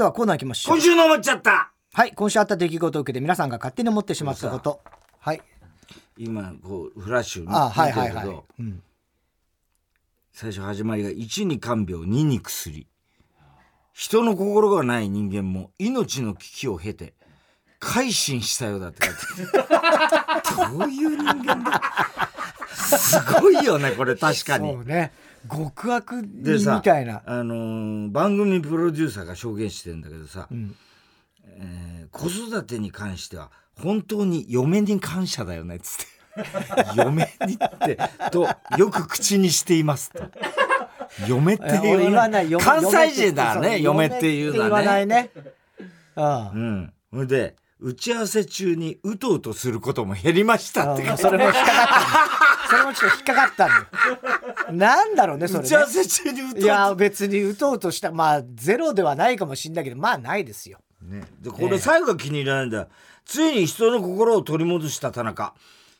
ではコーナー行きましょう。今週の思っちゃった。はい今週あった出来事を受けて皆さんが勝手に思ってしまったこと。はい。今こうフラッシュ見てるけどはい、うん、最初始まりが1に看病2に薬。人の心がない人間も命の危機を経て改心したようだって書いてある。どういう人間だ？すごいよねこれ確かに。そうね極悪でみたいな。あのー番組プロデューサーが証言してんだけどさ、ん。えー子育てに関しては本当に嫁に感謝だよねっつって。嫁にってとよく口にしていますと。嫁って言わ言わない。嫁関西人だね嫁っていうの言わなはね。いね。あうん。それで打ち合わせ中にうとうとすることも減りましたって。あそれも引っかかったそれもちょっと引っかかったんだよ。なんだろうねそれね。打ち合わせ中にうとうと。いや別に打とうとした。まあゼロではないかもしんないけどまあないですよ。ね、でこれ最後が気に入らないんだ、ついに人の心を取り戻した田中。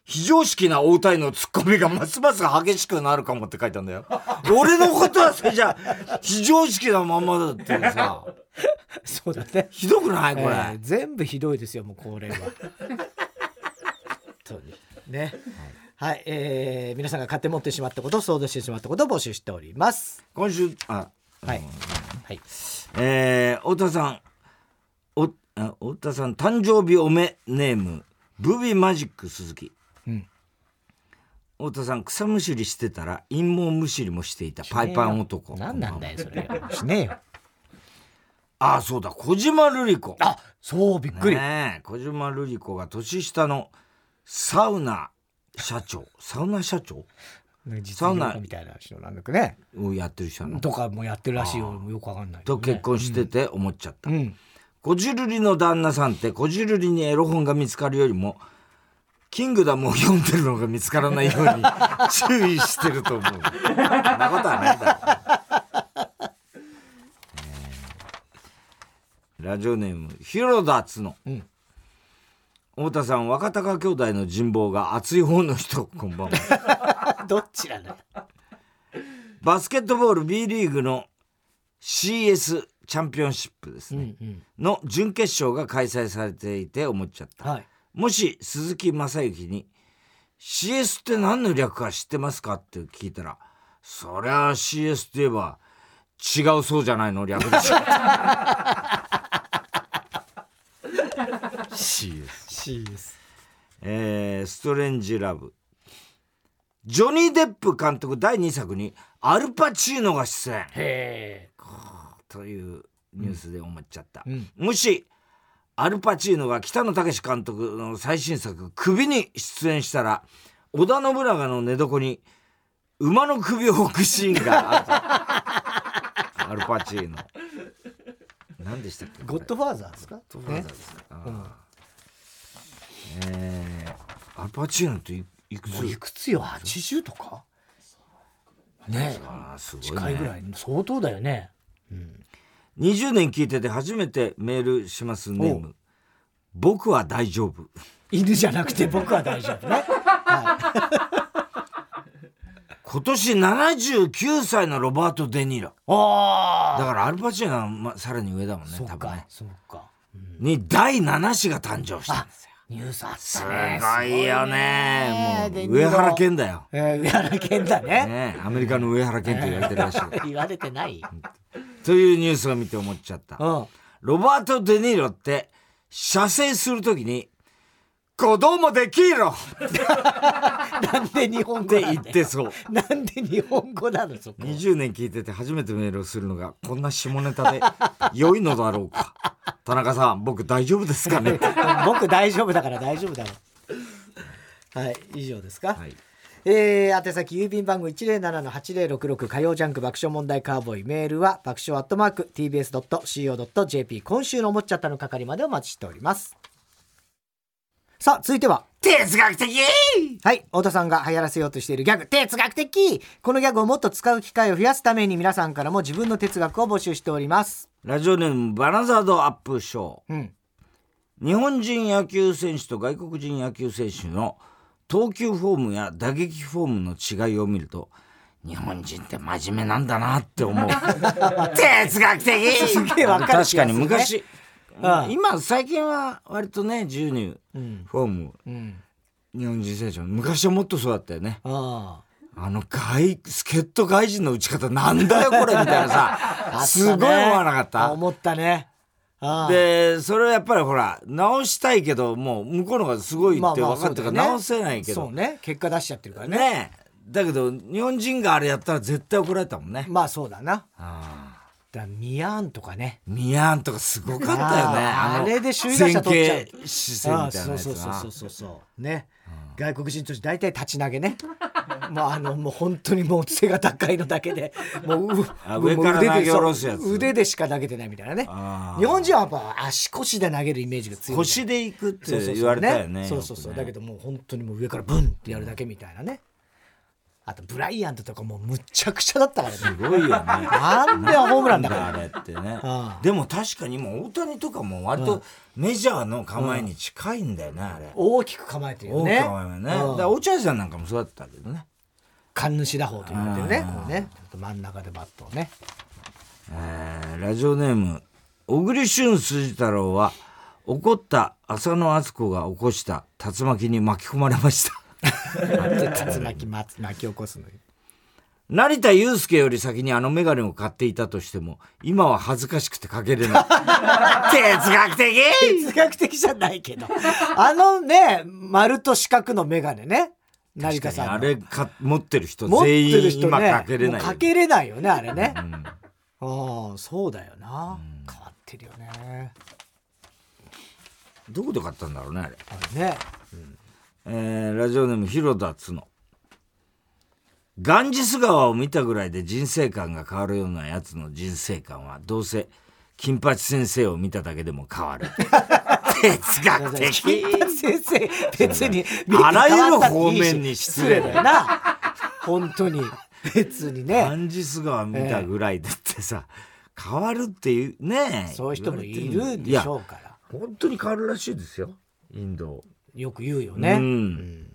非常識な応対のツッコミがますます激しくなるかもって書いたんだよ。俺のことはさじゃあ非常識なまんまだってさ。そうだね。ひどくない？これ、えー全部ひどいですよもうこれは。本当に。ねはい、えー皆さんが勝手に持ってしまったこと想像してしまったことを募集しております。今週あはい。はい。えー、太田さんおあ太田さん誕生日おめネームブビマジック鈴木、うん。太田さん草むしりしてたら陰謀むしりもしていたパイパン男。何なんだよそれしねえよ。ああそうだ小島瑠璃子。あそうびっくり、ねえ小島瑠璃子が年下のサウナ社長サウナ社長？実業家みたいな人なんだけどね。をやってる人なの。とかもやってるらしいよ。よくわかんないけどとね、結婚してて思っちゃった、うんこじるりの旦那さんってこじるりにエロ本が見つかるよりもキングダムを読んでるのが見つからないように 注意してると思う。そんなことはないだろ、え。ーラジオネーム広田つの、ん太田さん若隆兄弟の人望が熱い方の人こんばんは。どっちなんだよ。バスケットボール B リーグの CS チャンピオンシップですね、うんの準決勝が開催されていて思っちゃった。はい。もし鈴木雅之に CS って何の略か知ってますかって聞いたらそりゃ CS って言えば違うそうじゃないの略でしょ CS C です。えーストレンジラブ。ジョニー・デップ監督第2作にアルパチーノが出演。へえというニュースで思っちゃった、うん。もしアルパチーノが北野武監督の最新作「首」に出演したら織田信長の寝床に馬の首を置くシーンがある アルパチーノ。何でしたっけゴッドファーザーですか？ゴッドファーザーですか、あーえーアルパチーノっていいくつ？いくつよ？80とか？ねすごい近いぐらねい相当だよね。20年聞いてて初めてメールしますネーム。僕は大丈夫。犬じゃなくて僕は大丈夫ね。今年79歳のロバート・デ・ニーロあだからアルパチーノは、ま、さらに上だもんね多分ね。そっか。に第7子が誕生したんですよニュースあっすたね。ごいよね。すごいね。デニーロもう上原健だよ、えー、上原健だね。ね、アメリカの上原健と言われてるらしい 言われてない。というニュースを見て思っちゃった。うん。ロバート・デ・ニーロって射精するときに子供できろなんで日本って言語なんだよ。ってそうなんで日本語なのそこ？20年聞いてて初めてメールをするのがこんな下ネタで 良いのだろうか。田中さん僕大丈夫ですかね？僕大丈夫だから大丈夫だろはい以上ですか、はい。えー、宛先郵便番号107-8066火曜ジャンク爆笑問題カーボーイメールは爆笑アットマーク tbs.co.jp 今週の思っちゃったの係までお待ちしておりますさあ続いては。哲学的！はい太田さんが流行らせようとしているギャグ。哲学的！このギャグをもっと使う機会を増やすために皆さんからも自分の哲学を募集しております。ラジオネームバナザードアップショー。うん。日本人野球選手と外国人野球選手の投球フォームや打撃フォームの違いを見ると日本人って真面目なんだなって思う。哲学的！すげえわかる気確かに昔、うん。今最近は割とね自由にうん。フォーム、うん。日本人選手も昔はもっとそうだったよね。ああ。の外助っ人外人の打ち方なんだよこれみたいなさ。あすごい思わなかった。思ったね。でそれはやっぱりほら直したいけどもう向こうの方がすごいって分かってるから直せないけど、そうね。結果出しちゃってるからね。ねだけど日本人があれやったら絶対怒られたもんね、まあそうだな。ああだミヤーンとかね。ミヤンとかすごかったよね。あれで首位打者取っちゃう。前傾姿勢みたいなやつがそうそうそうそうそう。ね、外国人として大体立ち投げね。もうあのもう本当にもう背が高いのだけで。もううあ上から投げ下ろすやつ。腕でしか投げてないみたいなね。日本人はやっぱ足腰で投げるイメージが強い腰で行くって言われたよねそうそうそう、ね。だけどもう本当にもう上からブンってやるだけみたいなねあとブライアントとかもうむっちゃくちゃだったからね。すごいよね。なんでホームランだから。だあれってね。でも確かにもう大谷とかも割とメジャーの構えに近いんだよねあれ。大きく構えてるよ大ね川はね。だうん。から落合さんなんかもそうだったけどね。神主打法と言われてるねね。ちょっと真ん中でバットをね。えーラジオネーム小栗旬筋太郎は怒った浅野敦子が起こした竜巻に巻き込まれました竜巻巻巻き起こすのよ。成田悠介より先にあの眼鏡を買っていたとしても今は恥ずかしくてかけれない。哲学的！哲学的じゃないけど。あのね丸と四角の眼鏡ね。成田さんの。あれか持ってる人全員ね今かけれないかけれないよねあれね。うん。ああそうだよな。変わってるよね。どこで買ったんだろうねあれ、あれねえーラジオネーム広田つの。ガンジス川を見たぐらいで人生観が変わるようなやつの人生観はどうせ金八先生を見ただけでも変わる。哲学的。金八先生別に あらゆる方面に失礼だよ。な本当に。別にガねンジス川見たぐらいでってさ、変わるっていうねそういう人もいるんでしょいうから。や本当に変わるらしいですよ。インドよく言うよね、うん。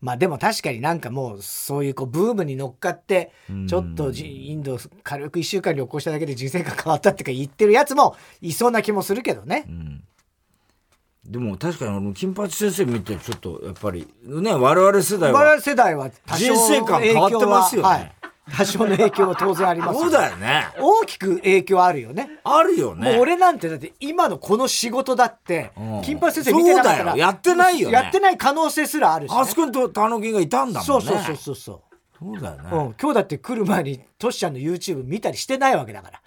まあでも確かになんかもうそういうこうブームに乗っかってうん。ちょっとじインド軽く1週間旅行しただけで人生観変わったってか言ってるやつもいそうな気もするけどね。うん。でも確かに俺も金八先生見てちょっとやっぱりね我々世代は我々世代は人生観変わってますよね。はい多少の影響は当然あります。そうだよね。大きく影響あるよね。あるよね。もう俺なんてだって今のこの仕事だってうん。金八先生見てなかったらそうだよ。やってないよね。やってない可能性すらあるしね、あそこにとタノキンがいたんだもんね。そうそうそうそうそう。そうだよね、うん、今日だって来る前にトシちゃんの YouTube 見たりしてないわけだから。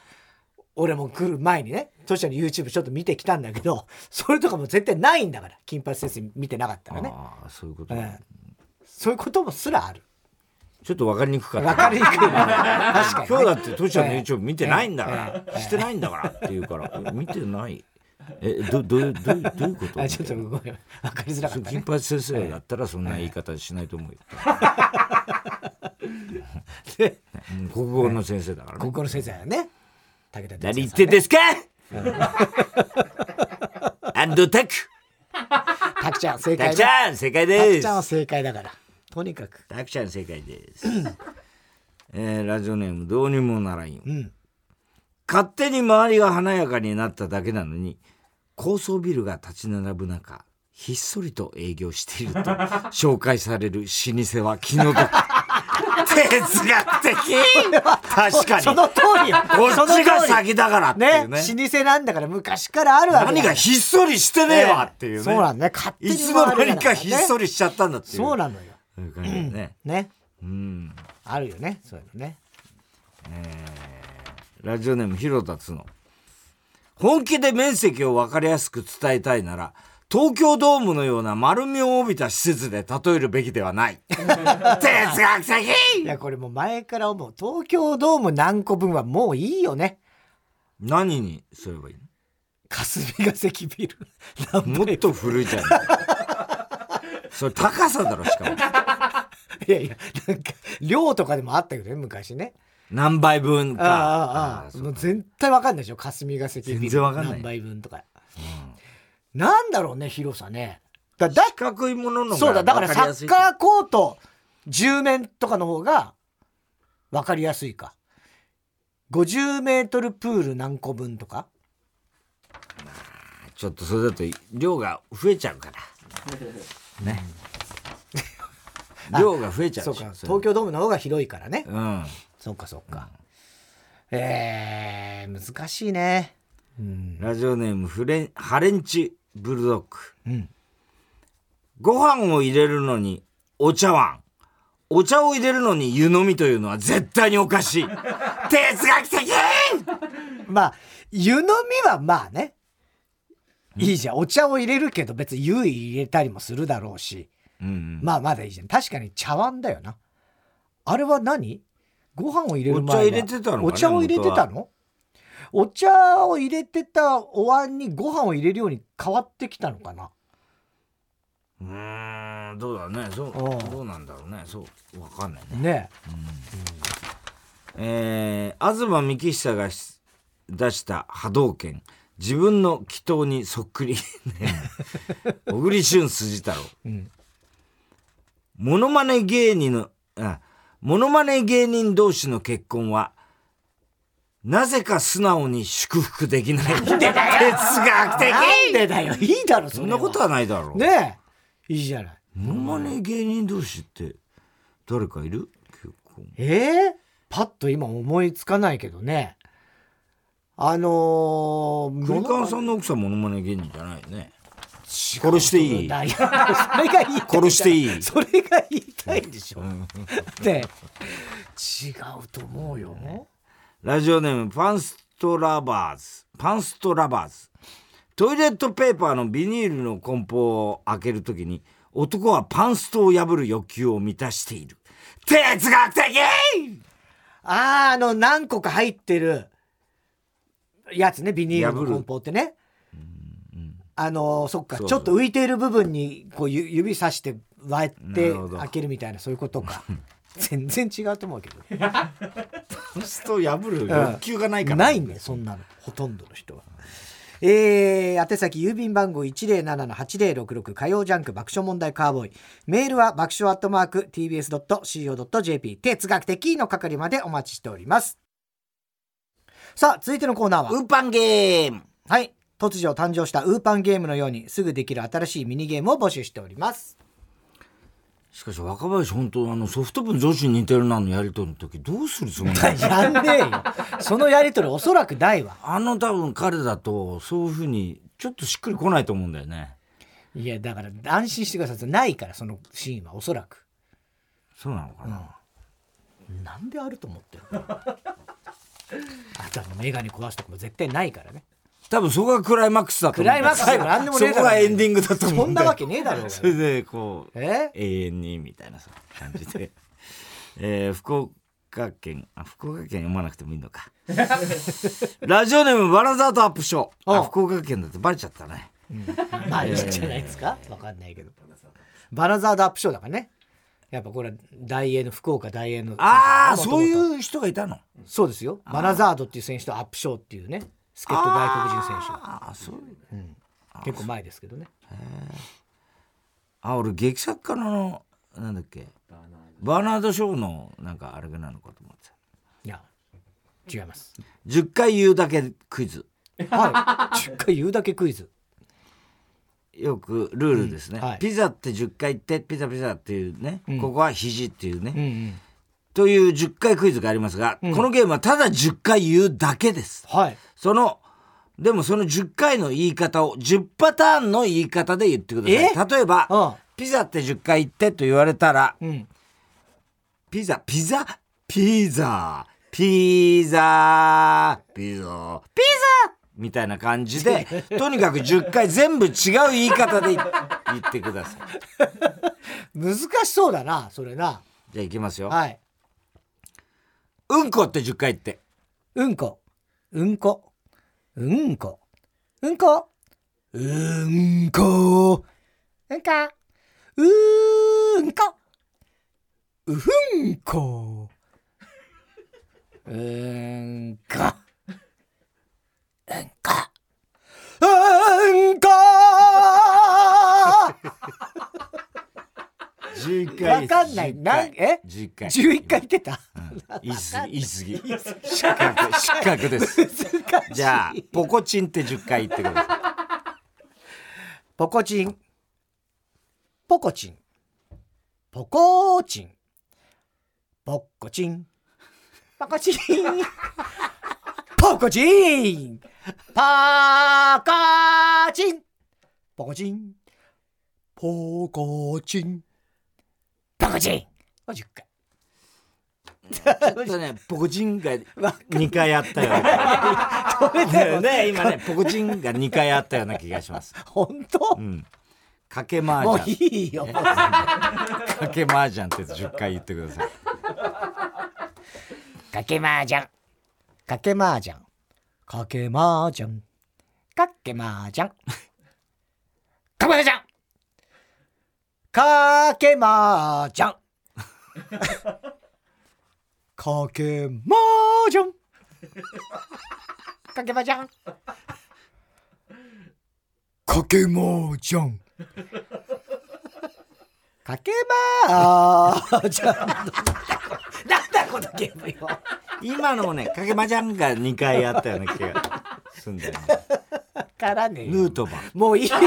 俺も来る前にねトシちゃんの YouTube ちょっと見てきたんだけどそれとかも絶対ないんだから金八先生見てなかったらね、ああそういうこと、ええそういうこともすらあるちょっと分かりにくかった。分かりにくいね。確かにね、今日だってトシちゃんのええ。YouTube 見てないんだから、ええ。してないんだからって言うから。え見てない。えどどういうどういうどういうこと？あちょっとごめん。分かりづらかった金ね八先生だったらそんな言い方しないと思うよ、でうん国語の先生だからね。高校の先生だよね。武田何言ってんですか？アンドタクタクちゃん正解タクちゃん正解タです。クちゃんは正解だからとにかく。タクちゃん正解です。えーラジオネームどうにもならんよ。うん。勝手に周りが華やかになっただけなのに高層ビルが立ち並ぶ中ひっそりと営業していると 紹介される老舗は気の毒。哲学的。確かに。その通りよ。こっちが先だからっていね。うね老舗なんだから昔からあるわけだ何がひっそりしてねえわっていうね、そうなんだね勝手にいつの間にかひっそりしちゃったんだっていう。そうなのよそういう感じね。ね。うん。あるよね。そういうのね。ラジオネーム広田つの。本気で面積を分かりやすく伝えたいなら東京ドームのような丸みを帯びた施設で例えるべきではない。哲学的！いやこれもう前から思う。東京ドーム何個分はもういいよね。何にすればいい霞ヶ関ビル。のもっと古いじゃんそれ高さだろしかも。いやいやなんか量とかでもあったけどね昔ね。何倍分か。ああああもう絶対わかんないでしょ霞ヶ関全然わかんない。何倍分とか、なんだろうね広さね。だだ四角いもののそうだだからサ分かりやすいッカーコート10面とかの方がわかりやすいか。50メートルプール何個分とか。ちょっとそれだと量が増えちゃうから ね。量が増えちゃうそうか。東京ドームの方が広いからね。うん。そうかそうか、えー、難しいね。うん。ラジオネームフレンハレンチブルドッグ。うん。ご飯を入れるのにお茶碗。お茶を入れるのに湯飲みというのは絶対におかしい。哲学的！まあ湯飲みはまあねいいじゃん。お茶を入れるけど別に湯入れたりもするだろうし。うんうん。まあまだいいじゃん。確かに茶碗だよな。あれは何？ご飯を入れる前は。お茶入れてたのお茶を入れてたの？お茶を入れてたお椀にご飯を入れるように変わってきたのかな。うーんどうだね。そううん。どうなんだろうね。そうわかんないね。ね。えー、東幹久がし出した波動拳自分の祈祷にそっくり。ね 小栗旬筋太郎。え、うん、モノマネ芸人のあモノマネ芸人同士の結婚はなぜか素直に祝福できない。哲学的。なんでだよ。いいだろそんなことはないだろう、ねえ。いいじゃない。モノマネ芸人同士って誰かいる？結婚。えー、パッと今思いつかないけどねあのー、クリカンさんの奥さんモノマネ芸人じゃないよね。殺していい。それが言いたい。殺していい。それが言いたいんでしょ、で違うと思うよ、ラジオネームパンストラバーズ。パンストラバーズ。トイレットペーパーのビニールの梱包を開けるときに男はパンストを破る欲求を満たしている。哲学的！あーあの何個か入ってるやつねビニールの梱包ってね。あのそっかちょっと浮いている部分にこうゆ指さして割って開けるみたいなそういうことか。全然違うと思うけどパンストを破る欲求がないから、ないんだよそんなの。ほとんどの人は。えー、宛先郵便番号107-8066火曜ジャンク爆笑問題カーボーイ。メールは爆笑アットマーク TBS.CO.JP 哲学的の係までお待ちしておりますさあ続いてのコーナーは。ウーパンゲーム。はい。突如誕生したウーパンゲームのようにすぐできる新しいミニゲームを募集しております。しかし若林本当あのソフト部女子に似てるなのやりとりの時どうするつもり やんねえよ。そのやりとりおそらくないわ。あの多分彼だとそういうふうにちょっとしっくりこないと思うんだよね。いやだから安心してください。ないからそのシーンはおそらく。そうなのかな、なんであると思ってるの？あとはメガネ壊すとかも絶対ないからね。多分そこがクライマックスだと思うクライマックス最後なんでもねえだろそこがエンディングだと思うそんなわけねえだろうがそれでこうえ？永遠にみたいなさ感じで、えー福岡県あ福岡県読まなくてもいいのか。ラジオネームバラザードアップショー。ああ福岡県だってバレちゃったね。まあいいんじゃないですか？わかんないけど。バラザードアップショーだからねやっぱこれは大英の福岡大英のああそうういう人がいたの？そうですよ。バラザードっていう選手とアップショーっていうね助っ人外国人選ああそう手結構前ですけどね。あ俺劇作家のなんだっけ？バーナード・ショーのなんかあれなのかと思ってた。いや違います。10回言うだけクイズ。はい。10回言うだけクイズよくルールですね、うんはい。ピザって10回言ってピザピザっていうね、うん。ここは肘っていうね、うんうん。という10回クイズがありますが、うん。このゲームはただ10回言うだけです。はい。そのでもその10回の言い方を10パターンの言い方で言ってください。例えばあピザって10回言ってと言われたらうん。ピザピザ？ピザ。ピザ。ピザ。ピザみたいな感じで とにかく10回全部違う言い方で言ってください。難しそうだなそれな。じゃあいきますよ、はい。うんこって10回言って。うんこ。うんこ。うんこ。うんこ。うんこ。うんかうーんこ。うふんこ。うんこうんこ。うんこ。11わかんない。なんえ？11回。11回言ってた、言い過ぎ言い過ぎ。失格失格です。じゃあポコチンって10回言ってください。ポコチン。ポコチン。ポコチン。ポコチン。ポコチン。ポコチン。パカチン。ポコチン。ポコチン。ポコチン。これ10回ちょっとね ポコチンが2回あったような ね今ねポコチンが2回あったような気がします。本当？うん。かけ麻もう雀いいよ。かけ麻雀って10回言ってください。かけ麻雀。かけ麻雀かけまーじゃん。かけまーじゃん。かまじゃんかけまーじゃんかけまーじゃんかけまーじゃんかけまーじゃんかけ麻雀なんだこのゲームよ。今のもねかけ麻雀が2回あったような気がすんだよね。からね。ヌートバー。もういいよ。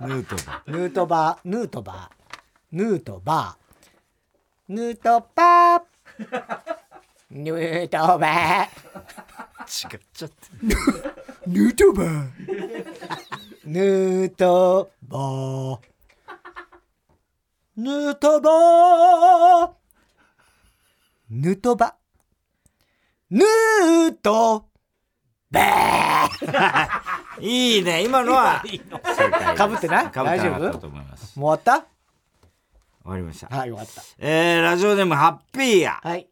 ヌートバヌートバー。ヌートバー。ヌートバー。ヌートバー。ヌートバーー。違っちゃって。ヌートバー。ヌートバーヌートバー。ヌートバヌートバー。いいね。今のはかぶってない？かぶってなか大丈夫ったと思います。もう終わっ終わりました。たはい終わった。えー、ラジオネームハッピーや。はい。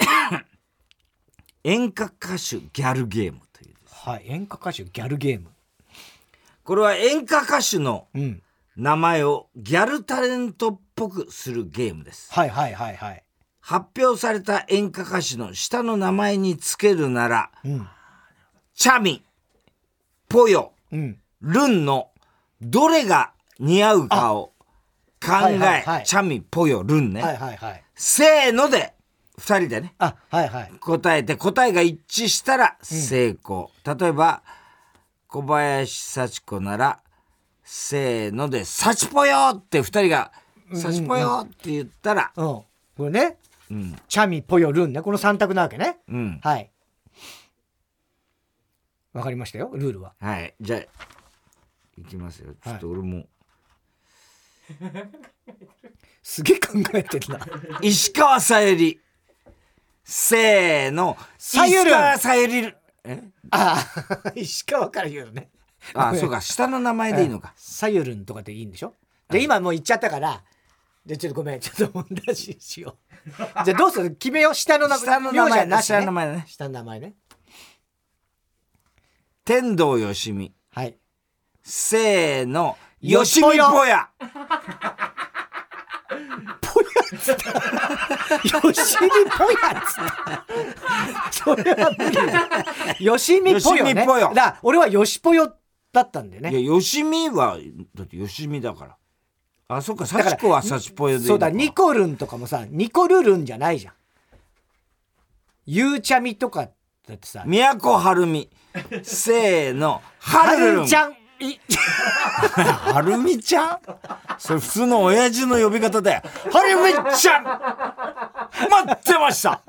演歌歌手ギャルゲームというはい演歌歌手ギャルゲーム。これは演歌歌手のうん名前をギャルタレントっぽくするゲームです。はいはいはいはい。発表された演歌歌手の下の名前につけるならうん。チャミポヨうん。ルンのどれが似合うかを考はいえ、はいはい。チャミポヨルンね、はいはいはい。せーので2人でね。あはいはい。答えて答えが一致したら成功、例えば小林幸子ならせーので「幸ぽよ!」って2人が「幸ぽよ!」って言ったらうん。これね。うん。チャミポヨルンね。この3択なわけね。うん。はい。わかりましたよルールは。はい。じゃあいきますよ。ちょっと俺も、すげえ考えてるな。石川さゆり。せーの。さゆる石川さゆり。え？ああ 石川から言うのねあそうか。下の名前でいいのか。さゆるんとかでいいんでしょ？で今もう言っちゃったから。でちょっとごめん。ちょっと問題ししよう。じゃあどうする？決めよう。下の名前。下の名前ね、下の名前ね。下の名前ね。天童よしみ。はい。せーの。よよ。しみしぽよぽやよしみぽやっつった。それは無理だ。よしみぽよ。ねよしみぽよだから俺はよしぽよだったんだよね。いやよしみはだってよしみだから。あそっか幸子は幸ぽよでそうだニコルンとかもさニコルルンじゃないじゃん。ゆうちゃみとかだってさ。都はるみせーの。はるるんちゃんい はるみちゃん？それ普通の親父の呼び方だよ。はるみちゃん！待ってました！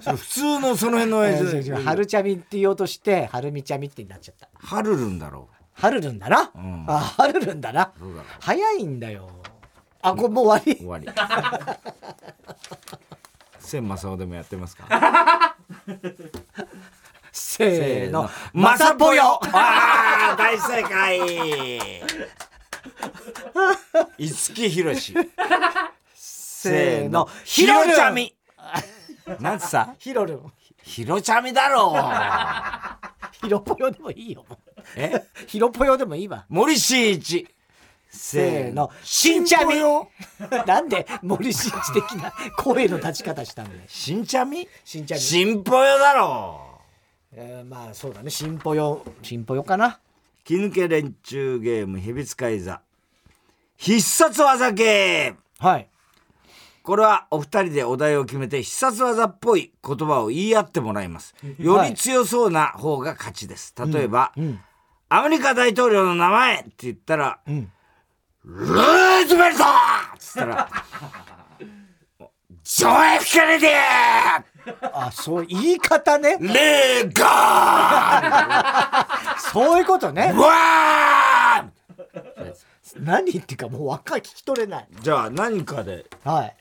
それ普通のその辺の親父。のはるちゃみって言おうとしてはるみちゃみってなっちゃった。はるるんだろはるるんだな、ん。あはるるんだな。早いんだよ。あこれもう終わり。終わり。千正雄でもやってますか？せーの。まさぽよ！あー 大正解。五木ひろし。せーの。ひろちゃみ。なんつさひろるん。ひろちゃみだろ。ひろぽよでもいいよ。え？ひろぽよでもいいわ。森進一。せーの。しんちゃみ。なんで森進一的な声の立ち方したんだよしんちゃみ？しんちゃみ。しんぽよだろ。えーまあそうだね。しんぽよ。しんぽよかな気抜け連中ゲームヘビ使い座。必殺技ゲーム。はい。これはお二人でお題を決めて必殺技っぽい言葉を言い合ってもらいます。より強そうな方が勝ちです。例えば、ん。アメリカ大統領の名前って言ったら、ん。ルーズベルトっつったら、ジョエフ・ケネデあそう言い方ね。ィレーガそういうことね。ーわー何言っていうかもう若い聞き取れない。じゃあ何かで、はい。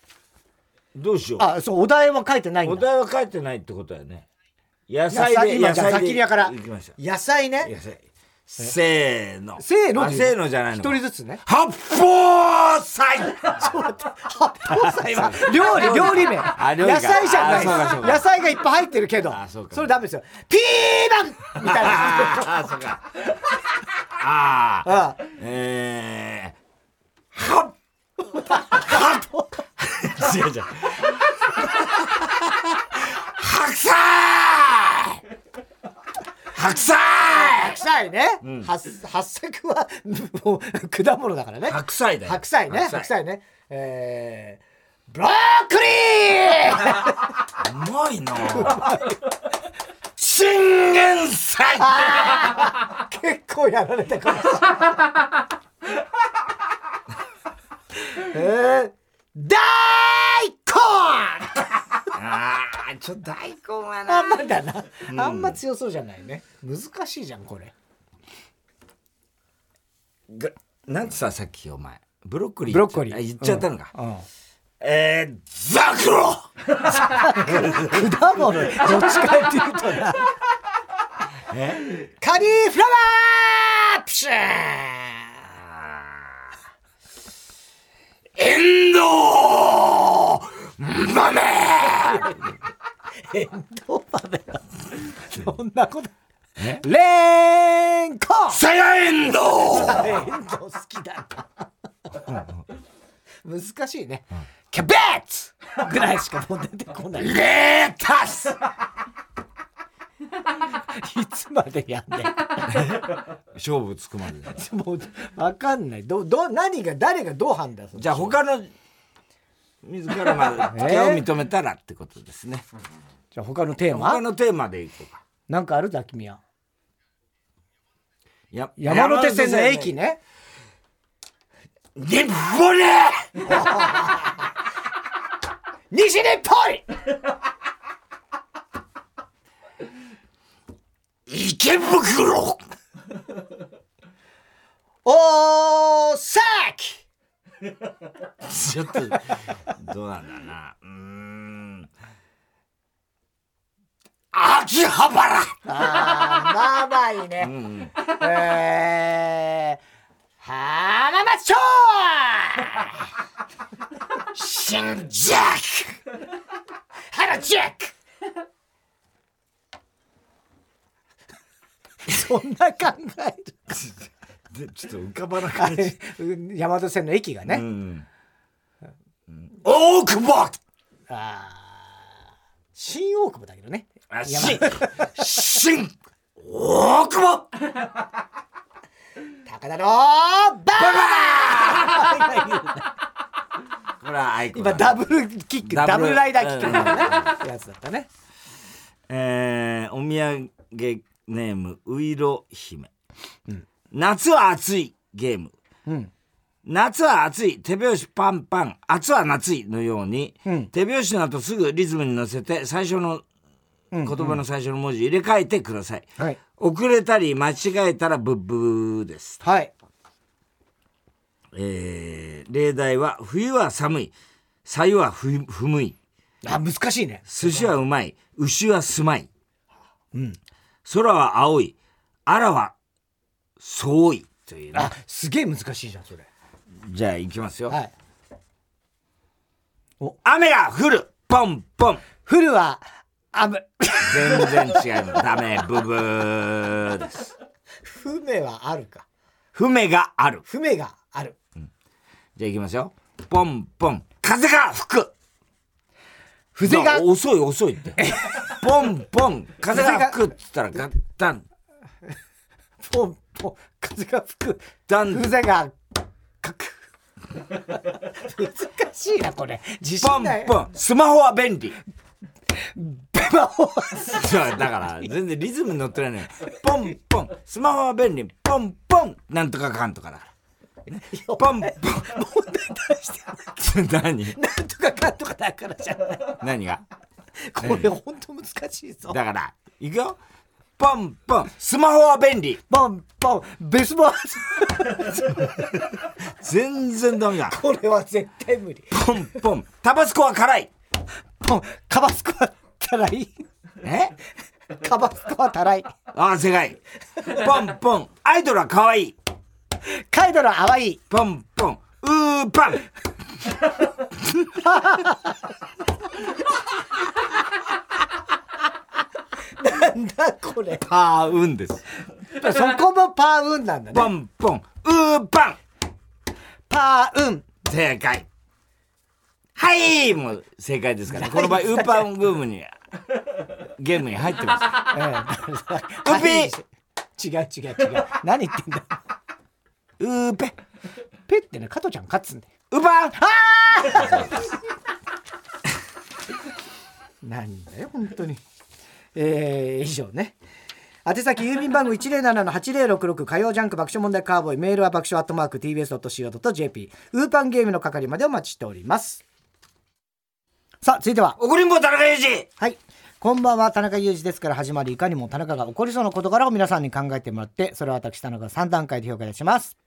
どうしよう。あそうお題は書いてないんだ。お題は書いてないってことだよね。野野菜で、菜今じゃあから。野菜ね。野菜。せーの。せーの？せーのじゃないの。一人ずつね。八宝菜。八宝菜は 料理料理。名。野菜じゃない。野菜がいっぱい入ってるけどあそそれダメですよ。ピーマンみたいな。ああ、そうか。ああ。あ。えー。はっ。はっ。違う違う。白菜白菜！白菜ね、はっ八作はもう果物だからね。白菜だよ。白菜ね。白菜。白菜ね。えー、ブロッコリー！うまいな。信玄菜！結構やられたかもしれないえー、大根ああ、ちょっと大根はあな。んまだな、あんま強そうじゃないね。難しいじゃんこれ。がなんてさ、さっきお前。ブロッコリー。ブロッコリー。あ言っちゃったのか。うんえー、ザクロ。果物。どっちかっていうとな。カリフラワープシュー。エンドウ豆エンドウ豆だそんなこと。レンコン。サヤエンド。ウエンドウ好きだな難しいね、キャベツ。ぐらいしかもう出てこない。いレタスつまでやんねん。勝負つくまでだもう分かんない。どど何が誰がどう判断するの？じゃあ他の自らまで手 を認めたらってことですね、じゃあ他のテーマ？他のテーマでいこうか。なんかある？だ君は。や山手線の駅ね。日暮里 西日暮池袋！大崎 ちょっとどうなんだな。うーん。秋葉原。あーまあまあいいね、うんえー、浜松町。新ジャッ原宿そんな考えるクでちょっと浮かばなくあなっちゃっれうん山手線の駅がね、たうん。大久保！あー。新大久保だけどね。新。新大久保！高田のバこれはアイコン今ダブルキックダダブルライダーキックみたいなねやつだったね。えー、お土産ネームういろ姫、夏は暑いゲーム。うん。夏は暑い。手拍子パンパン。暑は夏いのように、うん。手拍子の後すぐリズムに乗せて最初の言葉の最初の文字入れ替えてください、はい。遅れたり間違えたらブッブーです。はい。えー、例題は冬は寒い。さゆはふふむい。あ難しいね。寿司はうまい。牛はすまい、空は青い。あらはそういというね。あすげえ難しいじゃんそれ。じゃあいきますよ、はい。雨が降る。ポンポン。フルはあぶ全然違いますダメブブー。です船はあるか。船がある。船がある。じゃあいきますよ。ポンポン。風が吹く。風が。な遅い遅いって。ポンポン。風が吹くっつったらガッタン。ポンポン風が吹く。ダン風がかく。難しいなこれ。自ポン信ない。ポンスマホは便利。スマホそうだから全然リズムに乗ってないのよ。ポンポン。スマホは便利。ポンポン。なんとかかんとかだから。ポンポン。問題出して何？なんとかかんとかだからじゃない。何が？これ本当難しいぞ。だからいくよポンポン。スマホは便利。ポンポン。ベースボール全然ダメだ。これは絶対無理。ポンポン。タバスコは辛い。ポン。カバスコはたらい。え？カバスコはたらい。ああ正解。ポンポン。アイドルは可愛い。カイドラ淡い。ポンポン。ウーパン なんだこれ。パーウンです。そこもパーウンなんだポねンポン。ウーパンパーウン正解。はいもう正解ですから。この場合ウーパンブームにゲームに入ってます。ウピ違う違う違う。何言ってんだ。ウーペペってね加トちゃん勝つんだよ。ウーパンなんだよ本当にえー、以上ね。宛先郵便番号107-8066火曜ジャンク爆笑問題カーボーイメールは爆笑アットマーク TBS.CO.JP ウーパンゲームの係までお待ちしております。さあ続いては。怒りんぼ田中裕二。はい。こんばんは田中裕二ですから始まりいかにも田中が起こりそうな事柄を皆さんに考えてもらってそれを私田中が3段階で評価いたします。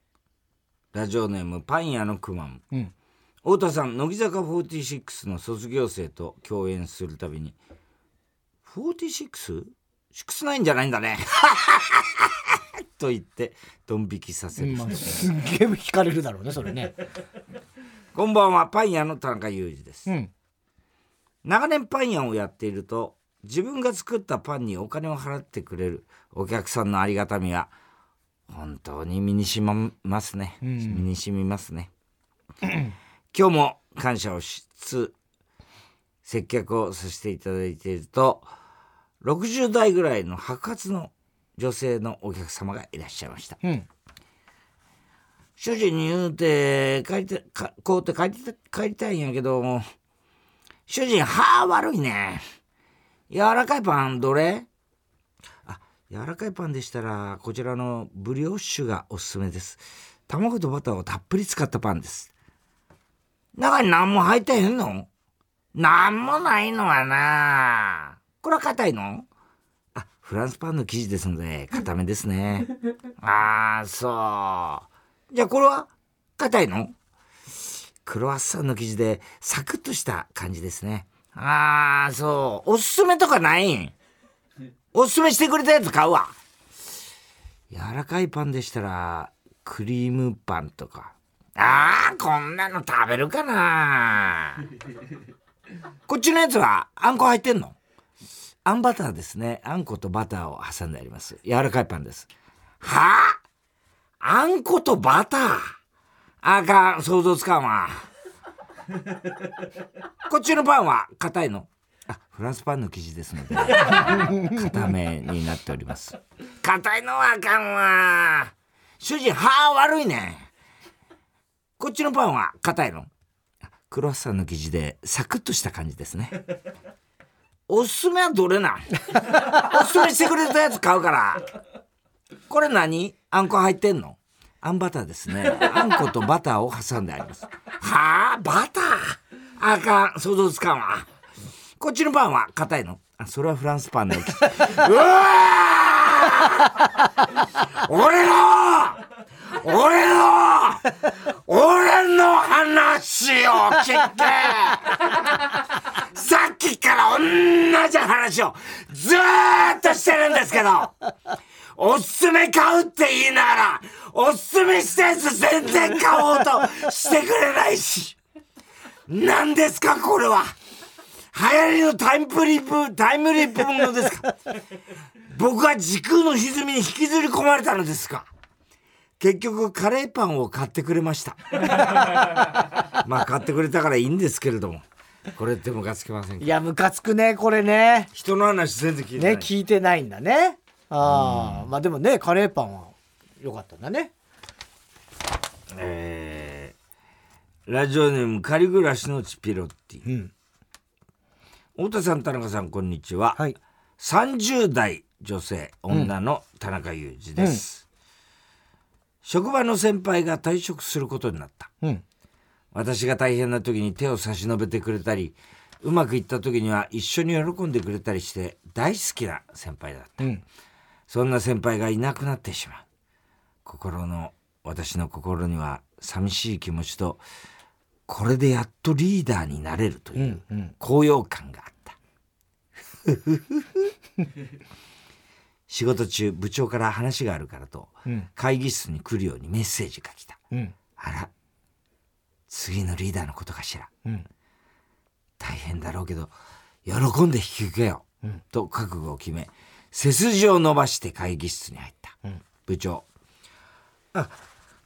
ラジオネームパン屋のくまんうん。太田さん乃木坂46の卒業生と共演するたびに 46?69 じゃないんだね。と言ってドン引きさせる、まあ、すっげえ惹かれるだろうねそれね。こんばんはパン屋の田中裕二です、うん。長年パン屋をやっていると自分が作ったパンにお金を払ってくれるお客さんのありがたみが本当に身にしまますね、身にしみますね。今日も感謝をしつつ接客をさせていただいていると60代ぐらいの白髪の女性のお客様がいらっしゃいました。うん。主人に言うて帰りたかこうって帰りた帰りたいんやけど主人歯悪いね。柔らかいパンどれ？あ柔らかいパンでしたらこちらのブリオッシュがおすすめです。卵とバターをたっぷり使ったパンです。中に何も入ってへんの？何もないのはな。これは硬いの？あフランスパンの生地ですので硬めですね。ああそう。じゃあこれは硬いの？クロワッサンの生地でサクッとした感じですね。ああそう。おすすめとかない？んおすすめしてくれたやつ買うわ。柔らかいパンでしたらクリームパンとか。ああこんなの食べるかな こっちのやつはあんこ入ってんの？あんバターですね。あんことバターを挟んであります。柔らかいパンです。はあ？あんことバター？あかん。想像つかんわ。こっちのパンは硬いの？あフランスパンの生地ですので 硬めになっております。硬いのはあかんわ。主人歯悪いね。こっちのパンは硬いの？あクロワッサンの生地でサクッとした感じですね。おすすめはどれなん？おすすめしてくれたやつ買うから。これ何？あんこ入ってんの？あんバターですね。あんことバターを挟んであります。はあ？バター？あかん。想像つかんわ。こっちのパンは硬いの？あそれはフランスパンのうわー！俺の俺のの話を聞け。さっきから同じ話をずっとしてるんですけどおすすめ買うって言いながらおすすめしたやつ全然買おうとしてくれないし。何ですかこれは。流行りのタイムリップタイムリップものですか。僕は時空の歪みに引きずり込まれたのですか。結局カレーパンを買ってくれました。まあ買ってくれたからいいんですけれども。これってムカつきませんか？いやムカつくねこれね。人の話全然聞いてない、ね聞いてないんだね。ああまあでもねカレーパンは良かったんだね。えーラジオネーム仮暮らしのチピロッティ。うん。太田さん、田中さん、こんにちは。はい。30代女性、女の田中裕二です、職場の先輩が退職することになった。うん。私が大変な時に手を差し伸べてくれたり、うまくいった時には一緒に喜んでくれたりして大好きな先輩だった。うん。そんな先輩がいなくなってしまう。心の、私の心には寂しい気持ちと、これでやっとリーダーになれるといううん。高揚感があった。仕事中、部長から話があるからと、うん。会議室に来るようにメッセージが来た。うん。あら、次のリーダーのことかしら。うん。大変だろうけど、喜んで引き受けよう。うんと覚悟を決め、背筋を伸ばして会議室に入った。うん部長。あ、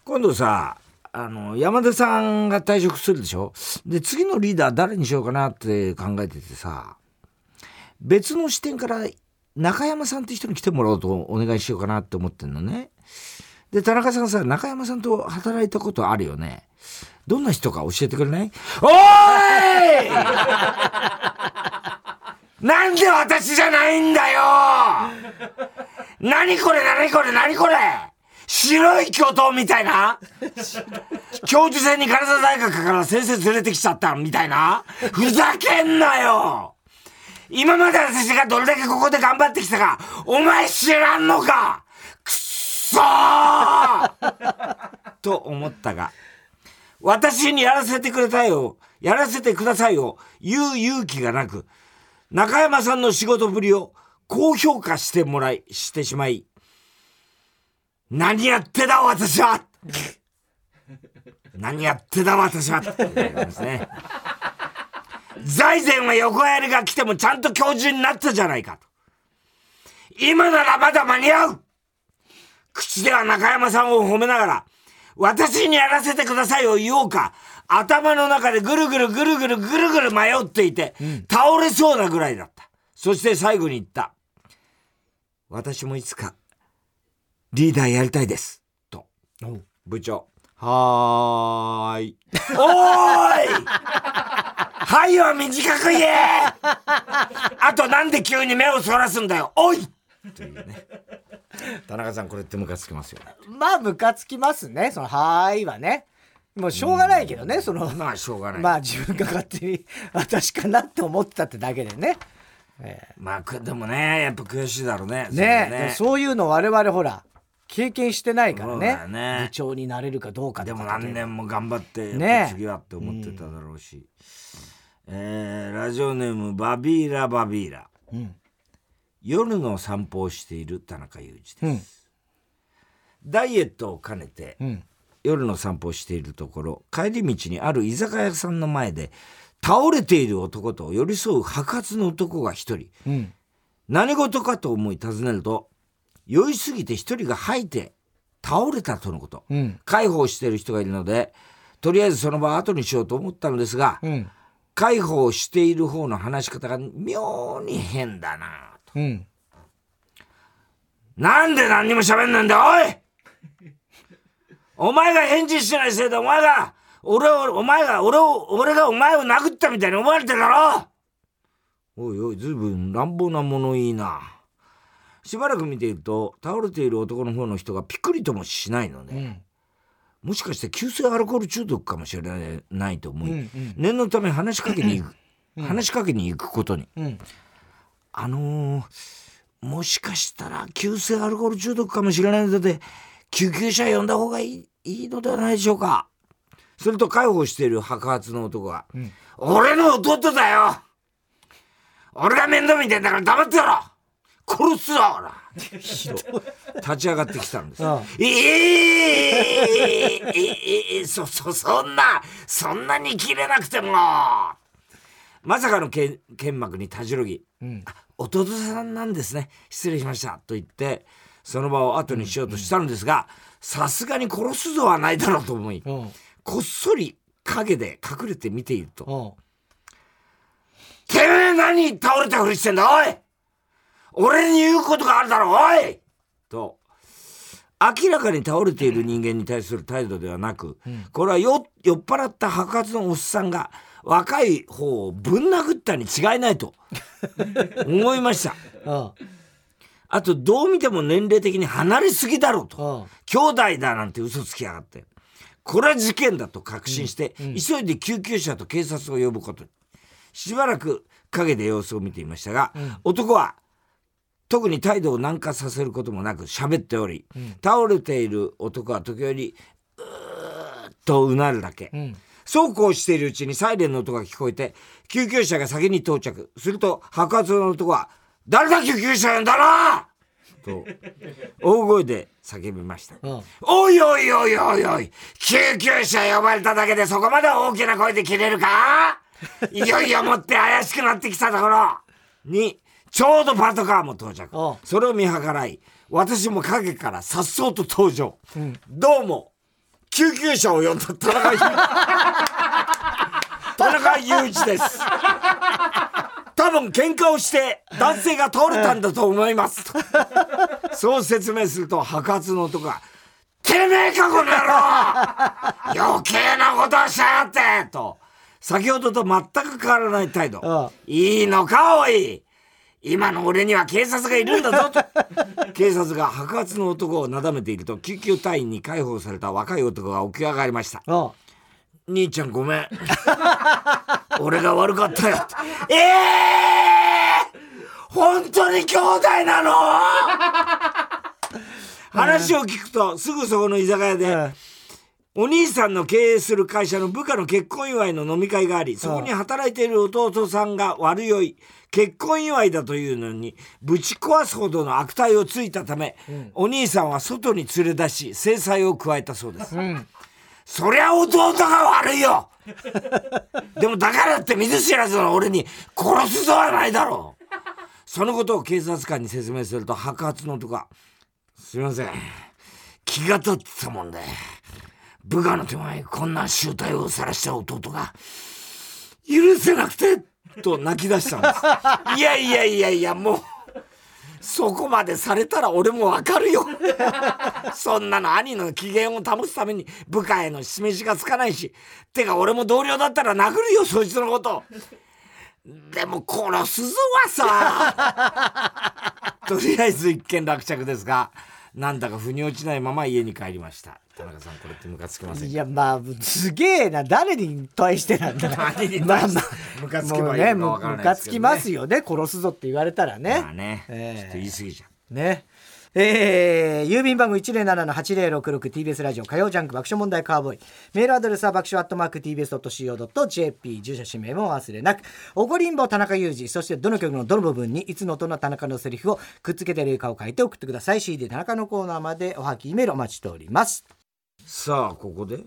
今度さ、あの、山田さんが退職するでしょ？で、次のリーダー誰にしようかなって考えててさ、別の視点から中山さんって人に来てもらおうとお願いしようかなって思ってんのね。で、田中さんさ、中山さんと働いたことあるよね。どんな人か教えてくれない？おーい！なんで私じゃないんだよ！何これ何これ何これ！白い巨頭みたいな？教授選に金沢大学から先生連れてきちゃったみたいな？ふざけんなよ！今まで私がどれだけここで頑張ってきたかお前知らんのか。くっそー。と思ったが私にやらせてくれたよ。やらせてくださいよ。言う勇気がなく中山さんの仕事ぶりを高評価してもらい、してしまい、何やってだ私は。何やってだ私は。って言われますね。財前は横やりが来てもちゃんと教授になったじゃないかと。今ならまだ間に合う口では中山さんを褒めながら、私にやらせてくださいを言おうか、頭の中でぐるぐるぐるぐるぐるぐる迷っていて、倒れそうなぐらいだった。そして最後に言った。私もいつか、リーダーやりたいです。と。部長。はーい。おーい はいは短く言え あとなんで急に目をそらすんだよおいというね。田中さんこれってムカつきますよ。まあ、ムカつきますね。その、はーいはね。もうしょうがないけどね、その、まあしょうがない。まあ自分が勝手に私かなって思ってたってだけでね。まあくでもねやっぱ悔しいだろうね。ねはでもそういうの我々ほら、経験してないからね。よね部長になれるかどうかでも何年も頑張って、ねぱ次はって思ってただろうし。えーラジオネームバビーラバビーラ。うん。夜の散歩をしている田中裕二です。うん。ダイエットを兼ねてうん。夜の散歩をしているところ帰り道にある居酒屋さんの前で倒れている男と寄り添う白髪の男が一人うん。何事かと思い尋ねると酔いすぎて一人が吐いて倒れたとのことうん。介抱している人がいるのでとりあえずその場を後にしようと思ったのですがうん。介抱している方の話し方が妙に変だなと。うん。なんで何にも喋んないんだおい！お前が返事しないせいでお前が俺をお前が俺を俺がお前を殴ったみたいに思われてるだろ！おいおいずいぶん乱暴な物言いな。しばらく見ていると倒れている男の方の人がピクリともしないので、うん。もしかして急性アルコール中毒かもしれないないと思い、うんうん。念のため話しかけに行く、話しかけに行くことに。うん。あのーもしかしたら急性アルコール中毒かもしれないので救急車呼んだ方がいいいいのではないでしょうか。すると介抱している白髪の男が「ん。俺の弟だよ。俺が面倒見てんだから黙ってろ殺すぞほら!」と立ち上がってきたんです。うんえええええそそそんなそんなに切れなくてもまさかのけん剣幕にたじろぎうん。弟さんなんですね失礼しましたと言ってその場を後にしようとしたのですがさすがに殺すぞはないだろうと思いうん。こっそり陰で隠れて見ているとうん。「てめえ何倒れたふりしてんだおい俺に言うことがあるだろおい!」と明らかに倒れている人間に対する態度ではなく、これは酔酔っ払った白髪のおっさんが若い方をぶん殴ったに違いないと 思いました。うんあと、どう見ても年齢的に離れすぎだろうと。うん兄弟だなんて嘘つきやがって。これは事件だと確信して、急いで救急車と警察を呼ぶことに。しばらく陰で様子を見ていましたが、男は特に態度を軟化させることもなく喋っており、倒れている男は時折、うーっとうなるだけ。んそうこうしているうちにサイレンの音が聞こえて、救急車が先に到着。すると、白髪の男は、誰だ救急車呼んだなと、大声で叫びました。うんおいおいおいおいおい救急車呼ばれただけでそこまで大きな声で切れるか？いよいよもって怪しくなってきたところに、ちょうどパトカーも到着うん。それを見計らい、私も陰から颯爽と登場。どうも、救急車を呼んだ田中裕 田中裕一です。多分喧嘩をして男性が倒れたんだと思います。とそう説明すると白髪の男が、てめえかこの野郎余計なことをしやがってと、先ほどと全く変わらない態度。うんいいのかおい今の俺には警察がいるんだぞと 警察が白髪の男をなだめていると救急隊員に解放された若い男が起き上がりました。うん兄ちゃんごめん。俺が悪かったよ。ええー、本当に兄弟なの？話を聞くと、すぐそこの居酒屋で、お兄さんの経営する会社の部下の結婚祝いの飲み会があり、そこに働いている弟さんが悪酔い、結婚祝いだというのに、ぶち壊すほどの悪態をついたため、お兄さんは外に連れ出し、制裁を加えたそうです。そりゃ弟が悪いよ！でもだからって見ず知らずの俺に殺すぞはないだろう！そのことを警察官に説明すると白髪の男が「すいません。気が立ってたもんで部下の手前にこんな醜態を晒した弟が許せなくて」と泣き出したんですいやいやいやいやもうそこまでされたら俺もわかるよそんなの兄の機嫌を保つために部下への示しがつかないし。てか俺も同僚だったら殴るよ、そいつのこと。でも殺すぞはさ。とりあえず一件落着ですが、なんだか腑に落ちないまま家に帰りました。田中さん、これってムカつきませんか？いやまあすげえな。誰に対してなんだ まあまあムカつけばね。ムカつきますよね。殺すぞって言われたらね。まあね、ええ。ちょっと言い過ぎじゃん。ね。えー、郵便番号 107-8066TBS ラジオ火曜ジャンク爆笑問題カーボーイ。メールアドレスは爆笑アットマーク TBS.CO.JP 住所氏名もお忘れなく。おごりんぼ田中裕二そしてどの曲のどの部分にいつのとの田中のセリフをくっつけて霊歌を書いて送ってください。CD 田中のコーナーまでおはきメールお待ちしておりますさあ、ここで？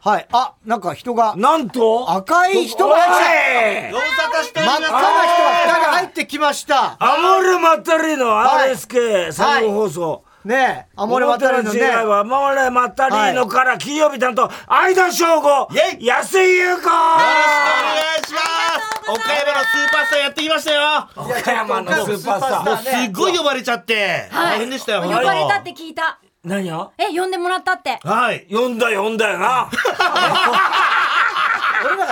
はい。あなんか人がなんと？赤い人が入っておい！ご無沙汰しており真っ赤な人が2人入ってきました。アモルマッタリのはい。RSK 産後放送。ねえアモレマタルのね。アモレマッタリーノから金曜日担当、相田翔吾安井優子。お願いします。岡山のスーパースターやってきましたよ。岡山のスーパースター。もうすっごい呼ばれちゃって。大変でしたよ。呼ばれたって聞いた。何やえ、呼んでもらったって。はい呼んだ呼んだよな。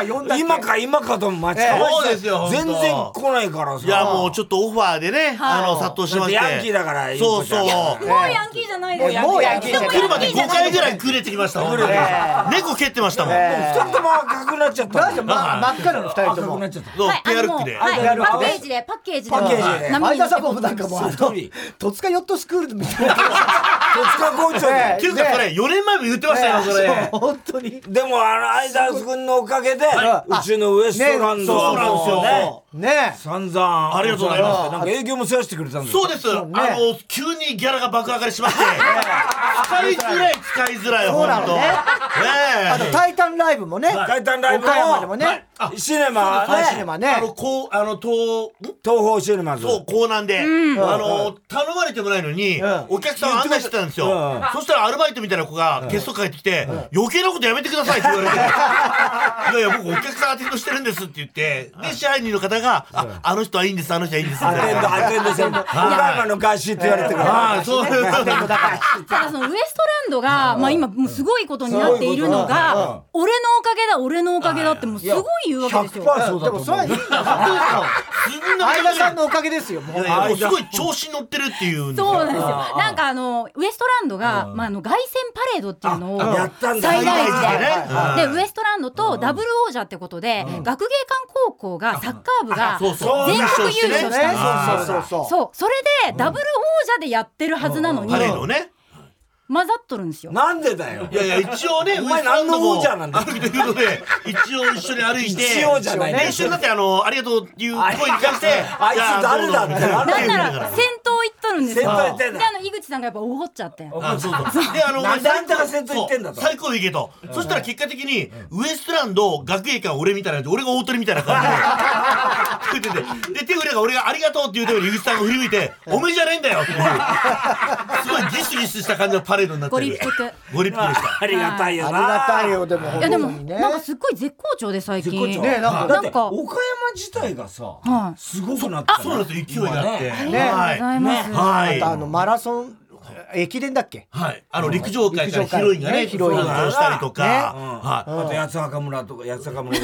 俺らが呼んだっけ？今か今かと待ちかそうですよ全本当。然来ないからさ。いやもうちょっとオファーでねあの殺到しまして。ヤンキーだからそうそうもう。ヤンキーじゃないです。もうヤンキーじゃない。来るまで5回ぐらいくれてきました猫蹴ってましたもん。え二人とも赤くなっちゃった真っ赤なの2人とも。赤くなっちゃった。ペアルックで。パッケージで、パッケージで。パッケージで。相田さんもなんかもう戸塚ヨットスクールみたいな。戸塚校長ね。っていうかそれ4年前も言ってましたよそれ。本当に。でもあの相田君のおかげで、うちのウエストランドはもう。ねそうね散々。ありがとうございます。なんか営業も世話してくれたんですそうです、あの急にギャラが爆上がりしまして。使いづらい使いづらいそうなのね。本当あと「ね。えタイタンライブ」もね。タイタンライブ岡山でもね。はい。シネマはいシネねマねあのこうあの東東宝シネマズ。そう、港南で、あの、頼まれてもないのに、うん。お客さん案内してたんですよ。うん。そしたらアルバイトみたいな子がゲスト帰ってきて、余計なことやめてくださいって言われて、いやいや、僕お客さんアテンドしてるんですって言って、で、支配人の方らが、あ、あの人はいいんです、あの人はいいんです。みアテンド、アテンドせん。岡山のガシって言われてるから。ああ、そう。ただそのウエストランドが、まあ今もうすごいことになっているのが、俺のおかげだ、俺のおかげだってもうすごい言うわけですよ。100%そうだと思う。でもそれはいいんだ相田さんのおかげですよもう。すごい調子に乗ってるっていうそうなんですよ。なんかあのウエストランドが、まああの凱旋パレードっていうのをあやったんだ。最大時で、でウエストランドとダブル王者ってことで、学芸館高校がサッカー部がそうそう。全国優勝したんですよ。そうそう。そうそうそれでダブル王者でやってるはずなのにパレードをね。混ざっとるんですよ。なんでだよい。やいや、一応ね、お前何の王者なんだよ歩くということで、一応一緒に歩いて、一応じゃないね一緒になって、あの、ありがとうっていう声に関して、あいつ誰だってななんなだから先頭行っとるんですよ。先頭行ってんだであの井口さんがやっぱ怒っちゃって。あそうそう。で、あの、なんであんたが先頭行ってんだと最高行けと。そしたら結果的に、ウエストランド、学芸館俺みたいな、俺が大鳥みたいな感じで。言っててで、手振りが俺がありがとうって言うために、井口さんが振り向いて、おめえじゃねえんだよっていう。すごいギスギスした感じのパレードになってる。ご立腹。ご立腹でした。ありがたいよな。ありがたいよでもいやでも本当にねなんかすっごい絶好調で最近。絶好調ねなんかなんか岡山自体がさ、はいすごくなってたねそうなんですよ、勢いがあって。今ねねありがとうございます。はい。あとあのマラソン駅伝だっけ？はい。あの、陸上界からヒロインがね、ねヒロイン登場したりとか、うん。はあと八つ墓村とか八つ墓村。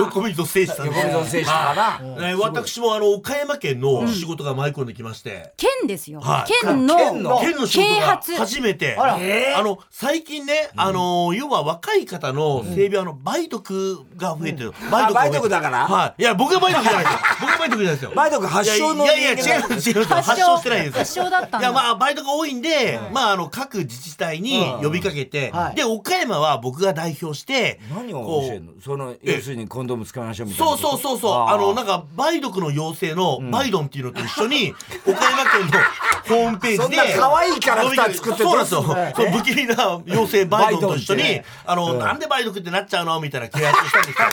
横溝選手さん横溝選手かな。ね私もあの、岡山県の仕事が舞い込んできまして、県ですよ。は。い。県の県の。県の仕事が啓発。初めて、あら。あの、最近ね、あの、要は若い方の整備、あの、梅毒が増えてる。梅毒だから？はい。いや、僕が梅毒じゃないですよ。僕が梅毒じゃないですよ。梅毒発症のいやいや、いや違う違う。違う。発症してないですよ。発症だったんだいや、まあ、梅毒多いんで、まあ、あの、各自治体に呼びかけてはい、で、岡山は僕が代表して、何を教えるの？その要するにコンドーム使いましょうみたいなそうそうそうそう。あの、なんか、梅毒の陽性のバイドンっていうのと一緒に、岡山県のホームページで。そんな可愛いキャラクター作ってそうなんですよ。そう、不気味な陽性バイドンと一緒にあの、なんで梅毒ってなっちゃうの？みたいな契約したんですよ。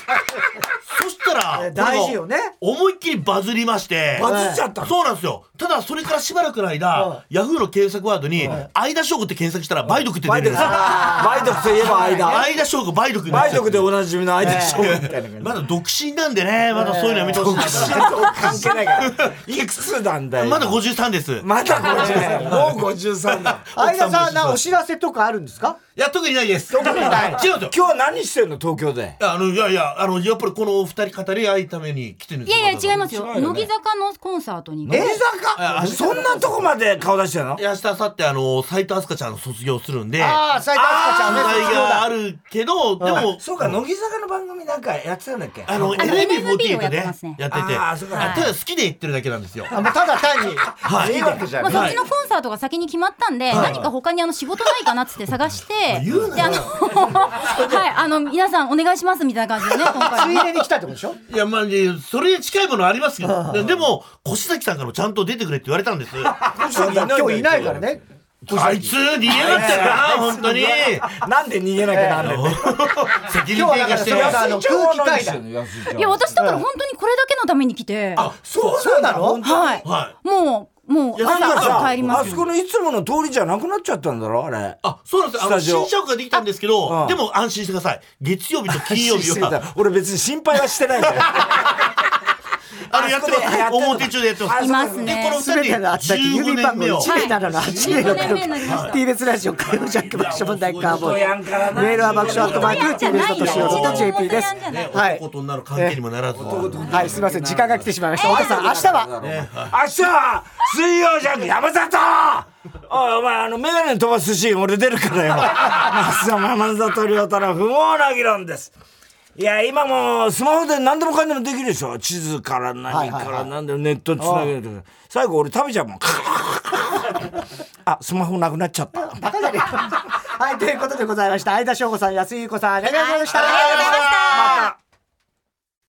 そしたら、え大事よね。思いっきりバズりまして。バズっちゃったの？そうなんですよ。ただ、それからしばらくの間、ヤフーの検索ワードに、相田翔吾って検索したら、梅毒って出るんですよ。梅毒。といえば間。相田翔吾、梅毒梅毒でおなじみの間翔みたいな感じまだ独身なんでね、まだそういうのやめてほしい。なと思って関係ないから。いくつなんだよ。まだ53です。まだ53もう53だ。相田さんなお知らせとかあるんですか？いや、特にないです。特にない。違うんですよ。今日は何してんの？東京で。いやあの、いやいや、あの、やっぱりこのお二人語り合いために来てるんですいやいや違いますよ。乃木坂のコンサートに。乃木坂？そんなとこまで顔出してんの？いや、明日、明後日、あの、斎藤飛鳥ちゃんの卒業するんで、ああ斉藤飛鳥ちゃんね問題そうだがあるけど、でも、そうか乃木坂の番組なんかやってたんだっけ？あの、あの NMB48 をやっててて、あーそうか。あただ好きで言ってるだけなんですよ。あもうただ単に。はい。いいわけじゃないまあそっちのコンサートが先に決まったんで何か他にあの仕事ないかなっつって探してであの はいあの皆さんお願いしますみたいな感じでね 今回ついでに来たってことでしょ？いや、まあ、ねそれに近いものありますよ。ででも、越崎さんからもちゃんと出てくれって言われたんです。今日いないからね。あいつ逃げまったよな、本当に。なんで逃げなきゃなんねんね責任今日はだからそ転嫁してる。れがあの空気階段。いや私だから本当にこれだけのために来て。はそうそうなの？い。はもうもう朝朝帰りますあそこのいつもの通りじゃなくなっちゃったんだろあれ。あ、そうなんですよ。あの、新社屋ができたんですけうど、ん。でも安心してください。月曜日と金曜日は、俺別に心配はしてないんだよ あの、やってます。表中でやってます。いますで、ねこのすべての二人、あったき郵便15番号年目を。107-806 15年目になりました。TBS ラジオ火曜ジャック爆笑問題カーボーメールは爆笑アットマーク TBS.CO.JP です本当にやんじゃないね、はい男と女の関係にもならず。はい。すみません。時間が来てしまいました。太田さん明日は？明日は水曜ジャンク山里。おいお前あのメガネ飛ばすシーン俺出るからよ。松山里亮太の不毛な議論ですいや今もうスマホで何でもかんでもできるでしょ？地図から何から何でもネットつなげるとか。最後俺食べちゃうもん。あスマホなくなっちゃった。バカじゃねえか。はいということでございました。相田翔吾さん安井優子さんありがとうございました。ありがとうございました